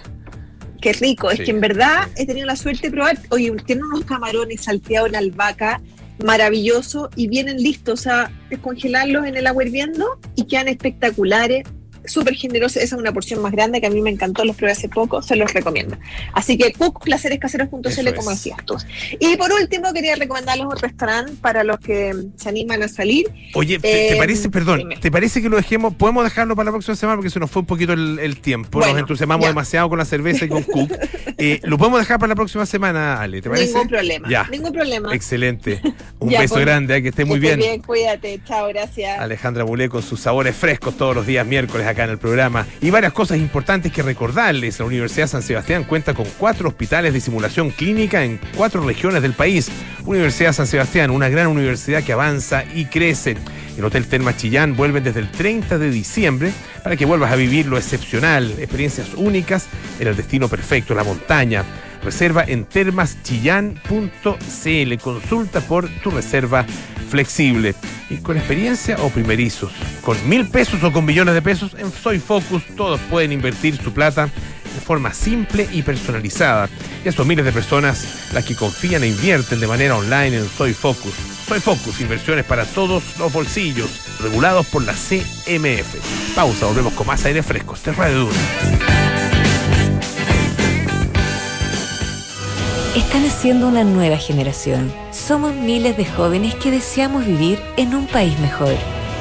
Qué rico. Sí, es que en verdad he tenido la suerte de probar. Oye, tienen unos camarones salteados en albahaca maravilloso y vienen listos a descongelarlos en el agua hirviendo y quedan espectaculares. Súper generosos, esa es una porción más grande que a mí me encantó, los probé hace poco, se los recomiendo. Así que cookplacerescaseros.cl como decías tú. Y por último quería recomendarles un restaurante para los que se animan a salir. Oye, ¿te, te Eh, parece, perdón, dime. ¿te parece que lo dejemos? ¿Podemos dejarlo para la próxima semana? Porque se nos fue un poquito el, el tiempo. nos entusiasmamos ya. demasiado con la cerveza y con Cook. [LAUGHS] Eh, lo podemos dejar para la próxima semana, Ale, ¿te parece? Ningún problema. Ya. Ningún problema. Excelente. [LAUGHS] Un Ya, beso pues, grande, eh, que esté Que muy estés bien. bien, cuídate. Chao, gracias. Alejandra Bulé con sus sabores frescos todos los días miércoles acá en el programa. Y varias cosas importantes que recordarles. La Universidad San Sebastián cuenta con cuatro hospitales de simulación clínica en cuatro regiones del país. Universidad San Sebastián, una gran universidad que avanza y crece. El Hotel Termas Chillán vuelve desde el 30 de diciembre para que vuelvas a vivir lo excepcional, experiencias únicas en el destino perfecto, la montaña. Reserva en termaschillán.cl. Consulta por tu reserva flexible. Y con experiencia o primerizos, con mil pesos o con millones de pesos, en Soy Focus todos pueden invertir su plata de forma simple y personalizada. Y son miles de personas las que confían e invierten de manera online en Soy Focus. Soy Focus, inversiones para todos los bolsillos, regulados por la CMF. Pausa, volvemos con más aire fresco. Este es Radio Dura. Están haciendo una nueva generación. Somos miles de jóvenes que deseamos vivir en un país mejor,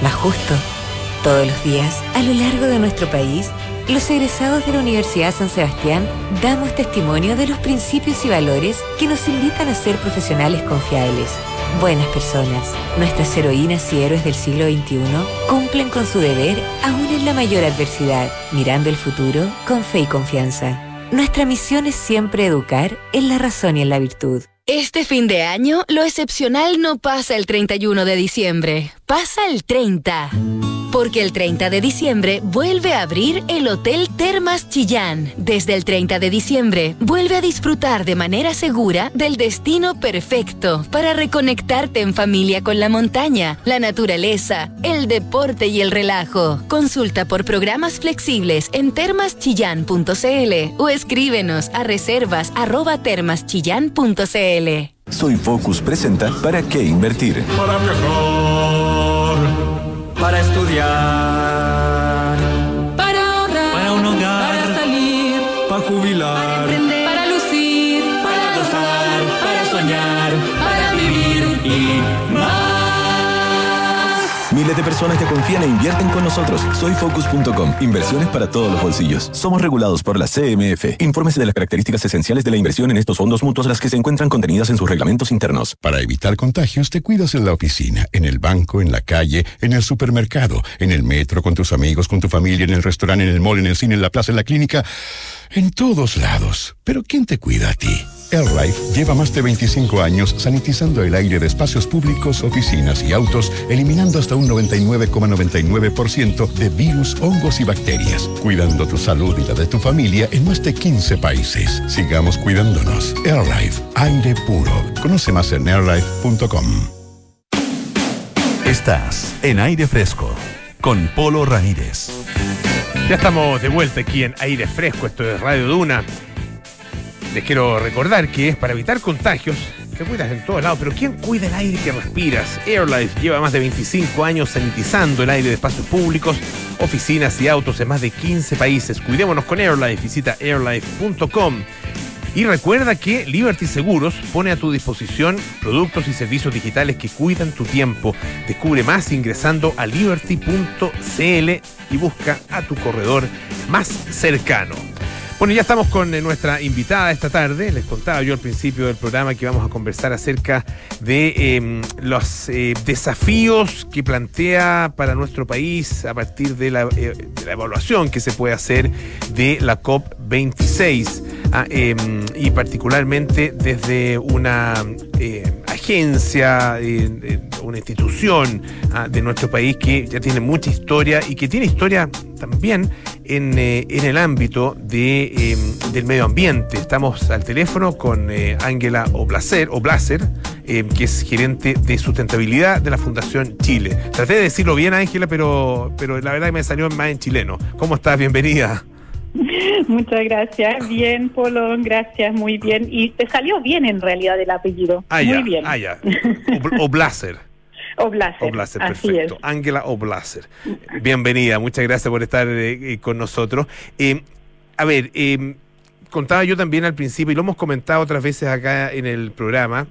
más justo. Todos los días, a lo largo de nuestro país, los egresados de la Universidad San Sebastián damos testimonio de los principios y valores que nos invitan a ser profesionales confiables, buenas personas. Nuestras heroínas y héroes del siglo XXI cumplen con su deber aún en la mayor adversidad, mirando el futuro con fe y confianza. Nuestra misión es siempre educar en la razón y en la virtud. Este fin de año, lo excepcional no pasa el 31 de diciembre, pasa el 30. Porque el 30 de diciembre vuelve a abrir el Hotel Termas Chillán. Desde el 30 de diciembre vuelve a disfrutar de manera segura del destino perfecto para reconectarte en familia con la montaña, la naturaleza, el deporte y el relajo. Consulta por programas flexibles en termaschillán.cl o escríbenos a reservas arroba termaschillán.cl. Soy Focus presenta ¿Para qué invertir? Para viajar, para estudiar, De personas que confían e invierten con nosotros. Soyfocus.com. Inversiones para todos los bolsillos. Somos regulados por la CMF. Infórmese de las características esenciales de la inversión en estos fondos mutuos, las que se encuentran contenidas en sus reglamentos internos. Para evitar contagios, te cuidas en la oficina, en el banco, en la calle, en el supermercado, en el metro, con tus amigos, con tu familia, en el restaurante, en el mall, en el cine, en la plaza, en la clínica, en todos lados. Pero ¿quién te cuida a ti? AirLife lleva más de 25 años sanitizando el aire de espacios públicos, oficinas y autos, eliminando hasta un 99,99% de virus, hongos y bacterias, cuidando tu salud y la de tu familia en más de 15 países. Sigamos cuidándonos. AirLife, aire puro. Conoce más en airlife.com. Estás en aire fresco con Polo Ramírez. Ya estamos de vuelta aquí en Aire Fresco, esto es Radio Duna. Les quiero recordar que es para evitar contagios, te cuidas en todos lados, pero ¿quién cuida el aire que respiras? AirLife lleva más de 25 años sanitizando el aire de espacios públicos, oficinas y autos en más de 15 países. Cuidémonos con AirLife, visita airlife.com. Y recuerda que Liberty Seguros pone a tu disposición productos y servicios digitales que cuidan tu tiempo. Descubre más ingresando a liberty.cl y busca a tu corredor más cercano. Bueno, ya estamos con eh, nuestra invitada esta tarde. Les contaba yo al principio del programa que vamos a conversar acerca de eh, los eh, desafíos que plantea para nuestro país a partir de la, eh, de la evaluación que se puede hacer de la COP26 ah, eh, y particularmente desde una eh, agencia, una institución ah, de nuestro país que ya tiene mucha historia y que tiene historia también en, eh, en el ámbito de, eh, del medio ambiente. Estamos al teléfono con eh, Ángela Oblacer, Oblacer eh, que es gerente de sustentabilidad de la Fundación Chile. Traté de decirlo bien, Ángela, pero, pero la verdad que me salió más en chileno. ¿Cómo estás? Bienvenida. [LAUGHS] Muchas gracias. Bien, Polo, gracias, muy bien. Y te salió bien en realidad el apellido. Ah, muy ya, bien. ah, ya. [LAUGHS] Ob- Oblacer. Oblacer. Oblacer, Así perfecto. Ángela Oblacer. Bienvenida, muchas gracias por estar eh, eh, con nosotros. Eh, a ver, eh, contaba yo también al principio, y lo hemos comentado otras veces acá en el programa,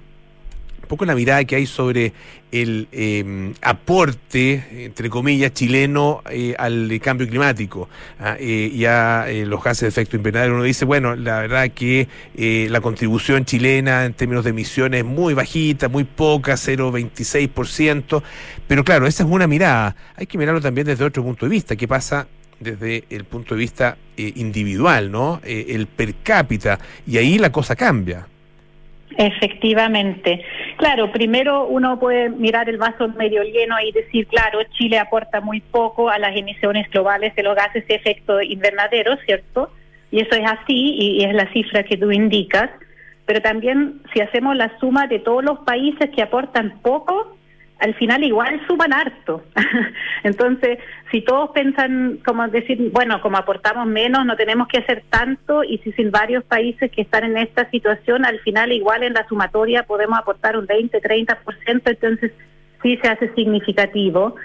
poco la mirada que hay sobre el eh, aporte, entre comillas, chileno eh, al cambio climático ah, eh, y a eh, los gases de efecto invernadero. Uno dice, bueno, la verdad que eh, la contribución chilena en términos de emisiones es muy bajita, muy poca, 0,26%, pero claro, esa es una mirada. Hay que mirarlo también desde otro punto de vista. ¿Qué pasa desde el punto de vista individual, ¿no? El per cápita, y ahí la cosa cambia. Efectivamente. Claro, primero uno puede mirar el vaso medio lleno y decir, claro, Chile aporta muy poco a las emisiones globales de los gases de efecto invernadero, ¿cierto? Y eso es así y, es la cifra que tú indicas. Pero también si hacemos la suma de todos los países que aportan poco, al final igual suman harto. [LAUGHS] Entonces, si todos piensan como decir, bueno, como aportamos menos, no tenemos que hacer tanto, y si sin varios países que están en esta situación, al final igual en la sumatoria podemos aportar un 20, 30%, entonces sí se hace significativo.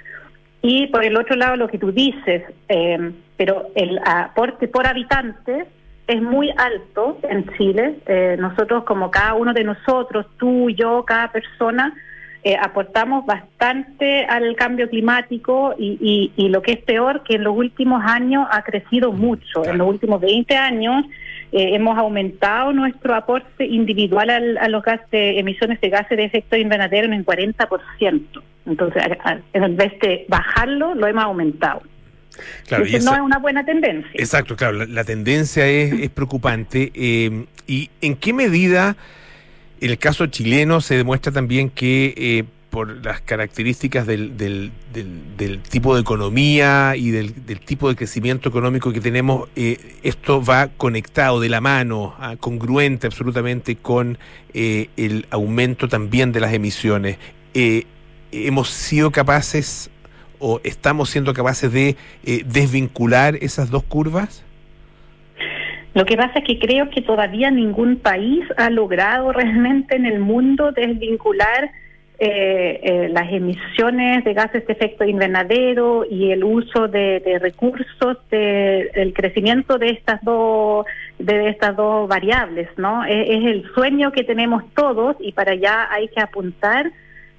Y por el otro lado, lo que tú dices, eh, pero el aporte por habitante es muy alto en Chile. Eh, nosotros, como cada uno de nosotros, tú, yo, cada persona, eh, aportamos bastante al cambio climático y, y, lo que es peor, que en los últimos años ha crecido mucho. En los últimos 20 años eh, hemos aumentado nuestro aporte individual a los gases de emisiones de gases de efecto invernadero en un 40%. Entonces, en vez de bajarlo, lo hemos aumentado. Claro, y no es una buena tendencia. Exacto, claro, la, tendencia es, es preocupante. Eh, ¿Y en qué medida el caso chileno se demuestra también que eh, por las características del, del, del, tipo de economía y del, tipo de crecimiento económico que tenemos, eh, esto va conectado de la mano, ah, congruente absolutamente con eh, el aumento también de las emisiones. ¿Hemos sido capaces o estamos siendo capaces de desvincular esas dos curvas? Lo que pasa es que creo que todavía ningún país ha logrado realmente en el mundo desvincular eh, eh, las emisiones de gases de efecto invernadero y el uso de, recursos del crecimiento de estas dos de estas dos variables, ¿no? Es, es, el sueño que tenemos todos y para allá hay que apuntar,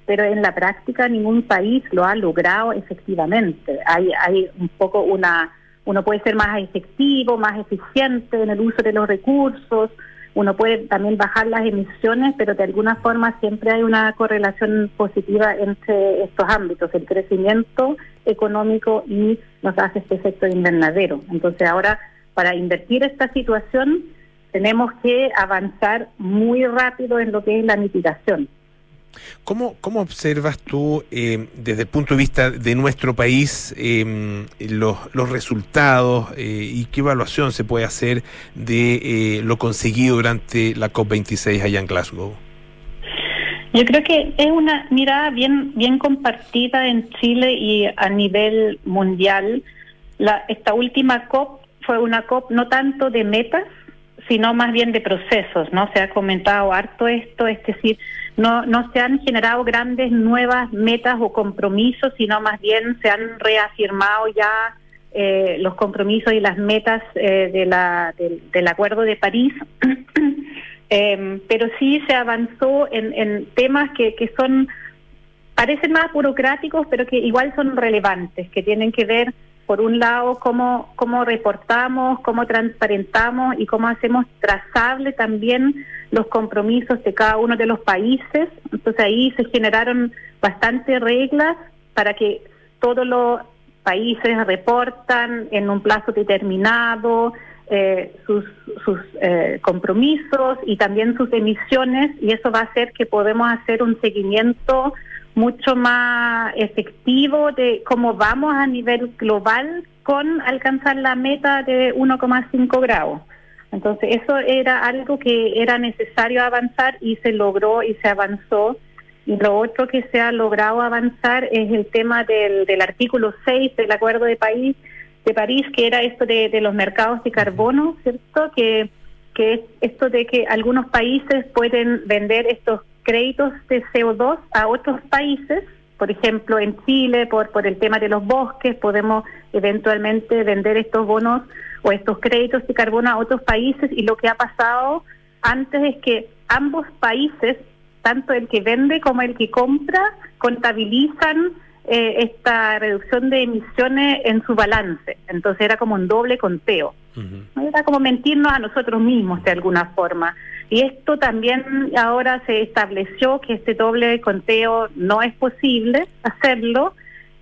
pero en la práctica ningún país lo ha logrado efectivamente. Hay hay un poco una uno puede ser más efectivo, más eficiente en el uso de los recursos, uno puede también bajar las emisiones, pero de alguna forma siempre hay una correlación positiva entre estos ámbitos, el crecimiento económico y los gases de efecto invernadero. Entonces ahora, para invertir esta situación, tenemos que avanzar muy rápido en lo que es la mitigación. ¿Cómo, cómo observas tú, eh, desde el punto de vista de nuestro país, em, los, los, resultados eh, y qué evaluación se puede hacer de eh, lo conseguido durante la COP26 allá en Glasgow? Yo creo que es una mirada bien, bien compartida en Chile y a nivel mundial. La, esta última COP fue una COP no tanto de metas, sino más bien de procesos, ¿no? Se ha comentado harto esto, es decir, no, no se han generado grandes nuevas metas o compromisos, sino más bien se han reafirmado ya eh, los compromisos y las metas eh, de la, del, Acuerdo de París. [CLEARS THROAT] Em, pero sí se avanzó en, en temas que, que son, parecen más burocráticos, pero que igual son relevantes, que tienen que ver por un lado, cómo, cómo reportamos, cómo transparentamos y cómo hacemos trazable también los compromisos de cada uno de los países. Entonces ahí se generaron bastantes reglas para que todos los países reportan en un plazo determinado eh, sus, sus eh, compromisos y también sus emisiones y eso va a hacer que podemos hacer un seguimiento mucho más efectivo de cómo vamos a nivel global con alcanzar la meta de 1,5 grados. Entonces, eso era algo que era necesario avanzar y se logró y se avanzó. Y lo otro que se ha logrado avanzar es el tema del, del artículo 6 del Acuerdo de París, de París, que era esto de, de los mercados de carbono, ¿cierto? Que, que es esto de que algunos países pueden vender estos créditos de CO2 a otros países, por ejemplo en Chile, por, por el tema de los bosques, podemos eventualmente vender estos bonos o estos créditos de carbono a otros países y lo que ha pasado antes es que ambos países, tanto el que vende como el que compra, contabilizan eh, esta reducción de emisiones en su balance. Entonces era como un doble conteo. Era como mentirnos a nosotros mismos de alguna forma. Y esto también ahora se estableció que este doble conteo no es posible hacerlo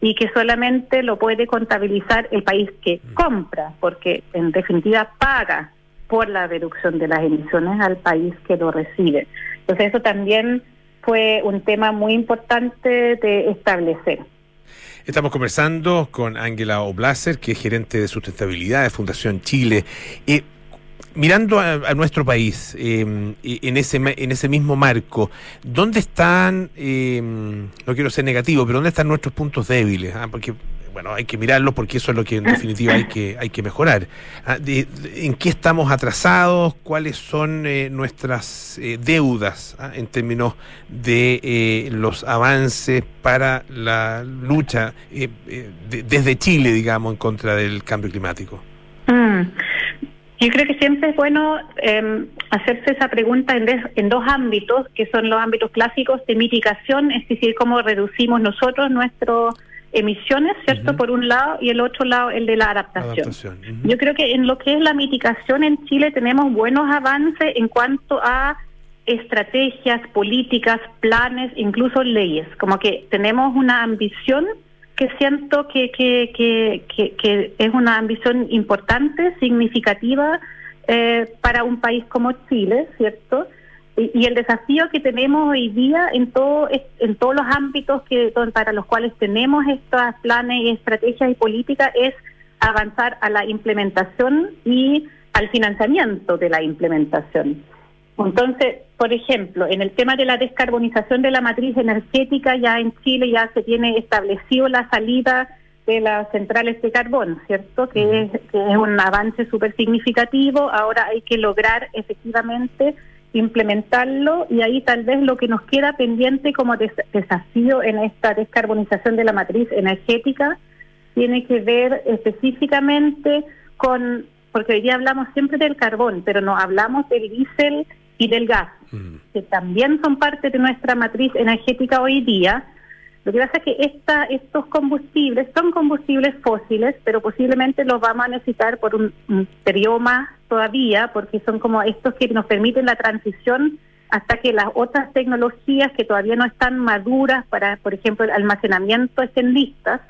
y que solamente lo puede contabilizar el país que compra, porque en definitiva paga por la reducción de las emisiones al país que lo recibe. Entonces eso también fue un tema muy importante de establecer. Estamos conversando con Ángela Oblaser, que es gerente de sustentabilidad de Fundación Chile. Eh, mirando a, a nuestro país, eh, en, ese, en ese mismo marco, ¿dónde están, eh, no quiero ser negativo, pero dónde están nuestros puntos débiles? Ah, Porque, bueno, hay que mirarlos porque eso es lo que en definitiva hay que, hay que mejorar. Ah, ¿En qué estamos atrasados? ¿Cuáles son eh, nuestras eh, deudas ah, en términos de eh, los avances para la lucha eh, de- desde Chile, digamos, en contra del cambio climático? Mm. Yo creo que siempre es bueno eh, hacerse esa pregunta en, des- en dos ámbitos, que son los ámbitos clásicos de mitigación, es decir, cómo reducimos nosotros nuestras emisiones, ¿cierto? Por un lado, y el otro lado, el de la adaptación. Yo creo que en lo que es la mitigación en Chile tenemos buenos avances en cuanto a estrategias, políticas, planes, incluso leyes. Como que tenemos una ambición que siento que, que, que, que, es una ambición importante, significativa eh, para un país como Chile, ¿cierto? Y, y el desafío que tenemos hoy día en todo en todos los ámbitos que para los cuales tenemos estos planes y estrategias y políticas es avanzar a la implementación y al financiamiento de la implementación. Entonces, por ejemplo, en el tema de la descarbonización de la matriz energética, ya en Chile ya se tiene establecido la salida de las centrales de carbón, ¿cierto? Que es, que es un avance súper significativo. Ahora hay que lograr efectivamente implementarlo y ahí tal vez lo que nos queda pendiente como des- desafío en esta descarbonización de la matriz energética tiene que ver específicamente con, porque hoy día hablamos siempre del carbón, pero no hablamos del diésel y del gas, que también son parte de nuestra matriz energética hoy día. Lo que pasa es que esta, estos combustibles son combustibles fósiles, pero posiblemente los vamos a necesitar por un, un periodo más todavía, porque son como estos que nos permiten la transición hasta que las otras tecnologías que todavía no están maduras para, por ejemplo, el almacenamiento estén listas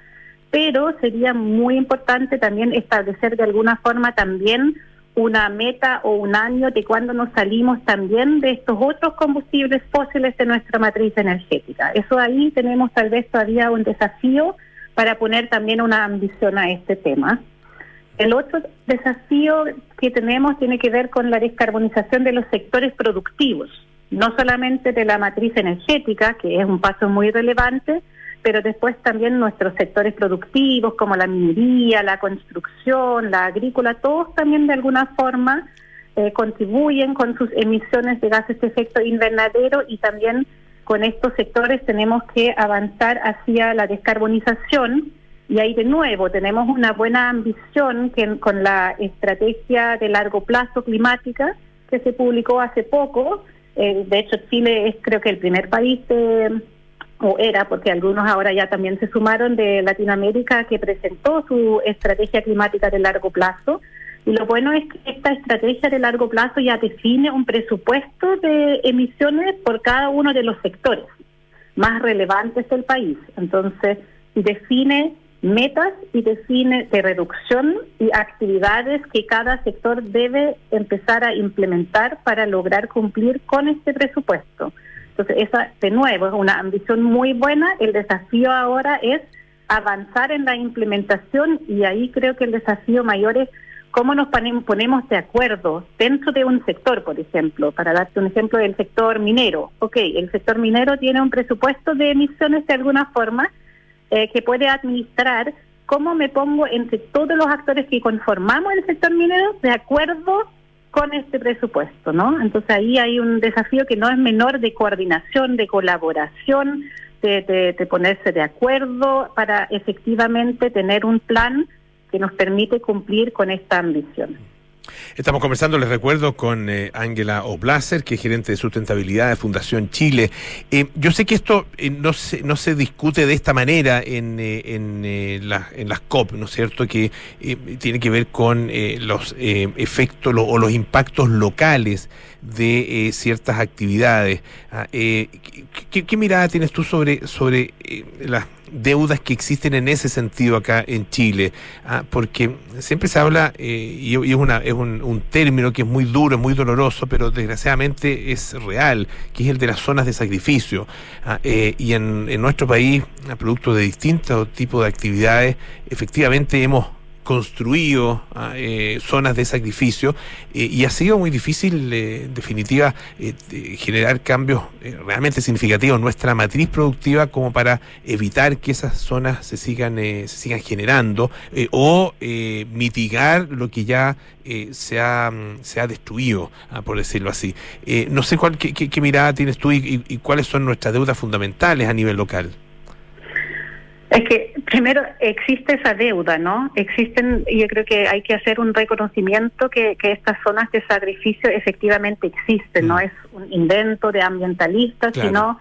pero sería muy importante también establecer de alguna forma también una meta o un año de cuando nos salimos también de estos otros combustibles fósiles de nuestra matriz energética. Eso ahí tenemos tal vez todavía un desafío para poner también una ambición a este tema. El otro desafío que tenemos tiene que ver con la descarbonización de los sectores productivos, no solamente de la matriz energética, que es un paso muy relevante, pero después también nuestros sectores productivos como la minería, la construcción, la agrícola, todos también de alguna forma eh, contribuyen con sus emisiones de gases de efecto invernadero y también con estos sectores tenemos que avanzar hacia la descarbonización y ahí de nuevo tenemos una buena ambición que con la estrategia de largo plazo climática que se publicó hace poco. Eh, de hecho, Chile es creo que el primer país de, o era, porque algunos ahora ya también se sumaron de Latinoamérica que presentó su estrategia climática de largo plazo. Y lo bueno es que esta estrategia de largo plazo ya define un presupuesto de emisiones por cada uno de los sectores más relevantes del país. Entonces, define metas y define de reducción y actividades que cada sector debe empezar a implementar para lograr cumplir con este presupuesto. Entonces, esa de nuevo es una ambición muy buena. El desafío ahora es avanzar en la implementación y ahí creo que el desafío mayor es cómo nos ponem- ponemos de acuerdo dentro de un sector, por ejemplo, para darte un ejemplo del sector minero. Ok, el sector minero tiene un presupuesto de emisiones de alguna forma eh, que puede administrar. ¿Cómo me pongo entre todos los actores que conformamos el sector minero de acuerdo con este presupuesto, ¿no? Entonces ahí hay un desafío que no es menor de coordinación, de colaboración, de, de- de ponerse de acuerdo para efectivamente tener un plan que nos permite cumplir con esta ambición. Estamos conversando, les recuerdo, con eh, Ángela Oblaser, que es gerente de sustentabilidad de Fundación Chile. Eh, yo sé que esto eh, no, se, no se discute de esta manera en, eh, en, eh, la- en las COP, ¿no es cierto? Que eh, tiene que ver con eh, los eh, efectos o los impactos locales de eh, ciertas actividades. Ah, eh, ¿qué, qué- mirada tienes tú sobre, sobre eh, las deudas que existen en ese sentido acá en Chile, ah, porque siempre se habla, eh, y, es, una, es un, un término que es muy duro, muy doloroso, pero desgraciadamente es real, que es el de las zonas de sacrificio. Ah, eh, y en, en nuestro país, a producto de distintos tipos de actividades, efectivamente hemos construido ah, eh, zonas de sacrificio eh, y ha sido muy difícil, eh, en definitiva, eh, generar cambios realmente significativos en nuestra matriz productiva como para evitar que esas zonas se sigan, se sigan generando o mitigar lo que ya se, ha, mm, se ha destruido, ah, por decirlo así. No sé cuál, qué, qué- qué mirada tienes tú y, y- y cuáles son nuestras deudas fundamentales a nivel local. Es que primero existe esa deuda, ¿no? Existen, y yo creo que hay que hacer un reconocimiento que, que estas zonas de sacrificio efectivamente existen, no es un invento de ambientalistas, Claro. sino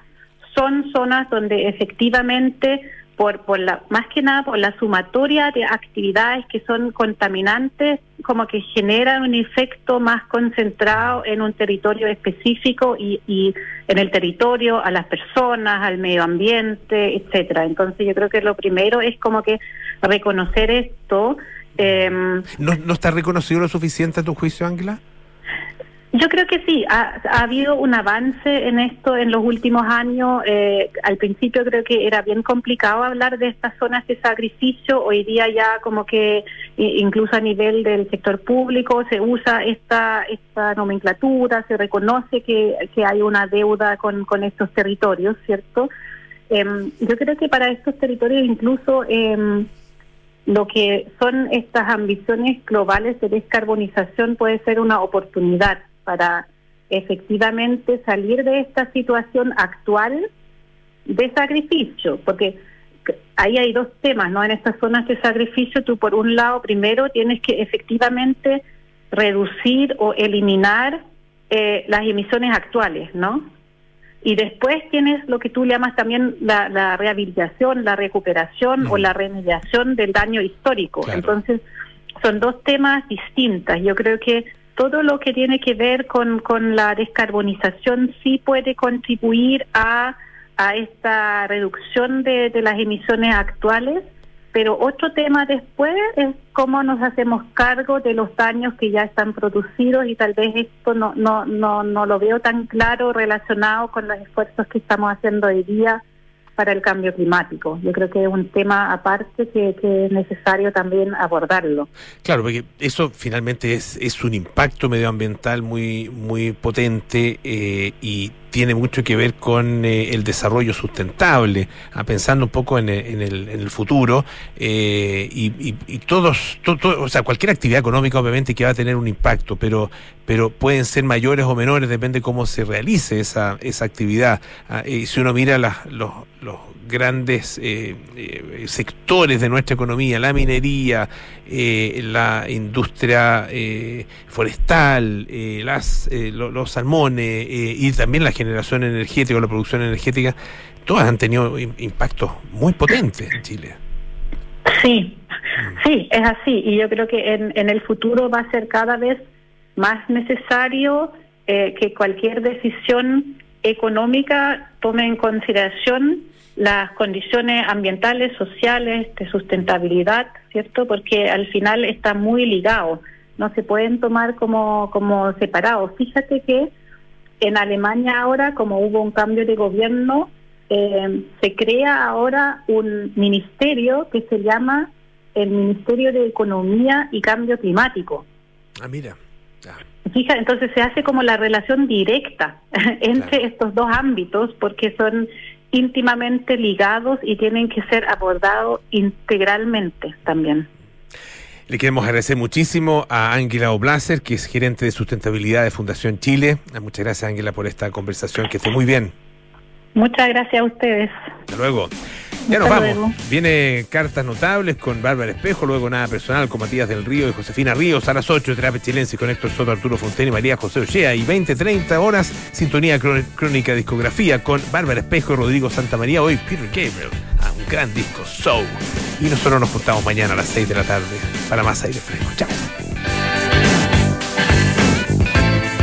son zonas donde efectivamente, por, por la, más que nada por la sumatoria de actividades que son contaminantes, como que generan un efecto más concentrado en un territorio específico y, y en el territorio, a las personas, al medio ambiente, etcétera. Entonces yo creo que lo primero es como que reconocer esto. em, ¿No, no está reconocido lo suficiente a tu juicio, Ángela? Yo creo que sí, ha, ha habido un avance en esto en los últimos años. Eh, al principio creo que era bien complicado hablar de estas zonas de sacrificio. Hoy día ya como que incluso a nivel del sector público se usa esta esta nomenclatura, se reconoce que, que hay una deuda con, con estos territorios, ¿cierto? Em, yo creo que para estos territorios incluso... em, lo que son estas ambiciones globales de descarbonización puede ser una oportunidad para efectivamente salir de esta situación actual de sacrificio, porque ahí hay dos temas, ¿no? En estas zonas de sacrificio, tú por un lado primero tienes que efectivamente reducir o eliminar eh, las emisiones actuales, ¿no? Y después tienes lo que tú llamas también la, la rehabilitación, la recuperación o la remediación del daño histórico. Claro. Entonces, son dos temas distintas. Yo creo que todo lo que tiene que ver con, con la descarbonización sí puede contribuir a, a esta reducción de, de las emisiones actuales, pero otro tema después es cómo nos hacemos cargo de los daños que ya están producidos y tal vez esto no, no, no, no lo veo tan claro relacionado con los esfuerzos que estamos haciendo hoy día para el cambio climático. Yo creo que es un tema aparte que, es necesario también abordarlo. Claro, porque eso finalmente es, es un impacto medioambiental muy, muy potente eh, y tiene mucho que ver con eh, el desarrollo sustentable, ah, pensando un poco en, el- en el, futuro eh, y, todos, to- to- o sea, cualquier actividad económica obviamente que va a tener un impacto, pero, pero pueden ser mayores o menores, depende cómo se realice esa, esa actividad. Ah, si uno mira los, los grandes eh, eh, sectores de nuestra economía, la minería, eh, la industria eh, forestal, eh, eh, los salmones eh, y también la generación energética o la producción energética, todas han tenido im- impactos muy potentes en Chile. Sí, sí, es así. Y yo creo que en, en el futuro va a ser cada vez más necesario eh, que cualquier decisión económica tome en consideración las condiciones ambientales, sociales, de sustentabilidad, ¿cierto? Porque al final está muy ligado, no se pueden tomar como, como separados. Fíjate que en Alemania ahora, como hubo un cambio de gobierno, eh, se crea ahora un ministerio que se llama el Ministerio de Economía y Cambio Climático. Ah, mira. Fija, entonces se hace como la relación directa [LAUGHS] entre estos dos ámbitos porque son íntimamente ligados y tienen que ser abordados integralmente también. Le queremos agradecer muchísimo a Ángela Oblaser, que es gerente de sustentabilidad de Fundación Chile. Muchas gracias, Ángela, por esta conversación. Que esté muy bien. Muchas gracias a ustedes. Hasta luego. Ya nos vamos. luego. Viene Cartas Notables con Bárbara Espejo, luego Nada Personal con Matías del Río y Josefina Ríos a las 8, Terapia Chilense con Héctor Soto, Arturo Fontaine y María José Ochea y 20, 30 horas, Sintonía Cró- Crónica Discografía con Bárbara Espejo y Rodrigo Santa María, hoy Peter Gabriel, gran disco, Soul. Y nosotros nos juntamos mañana a las 6 de la tarde para más aire fresco. Chao.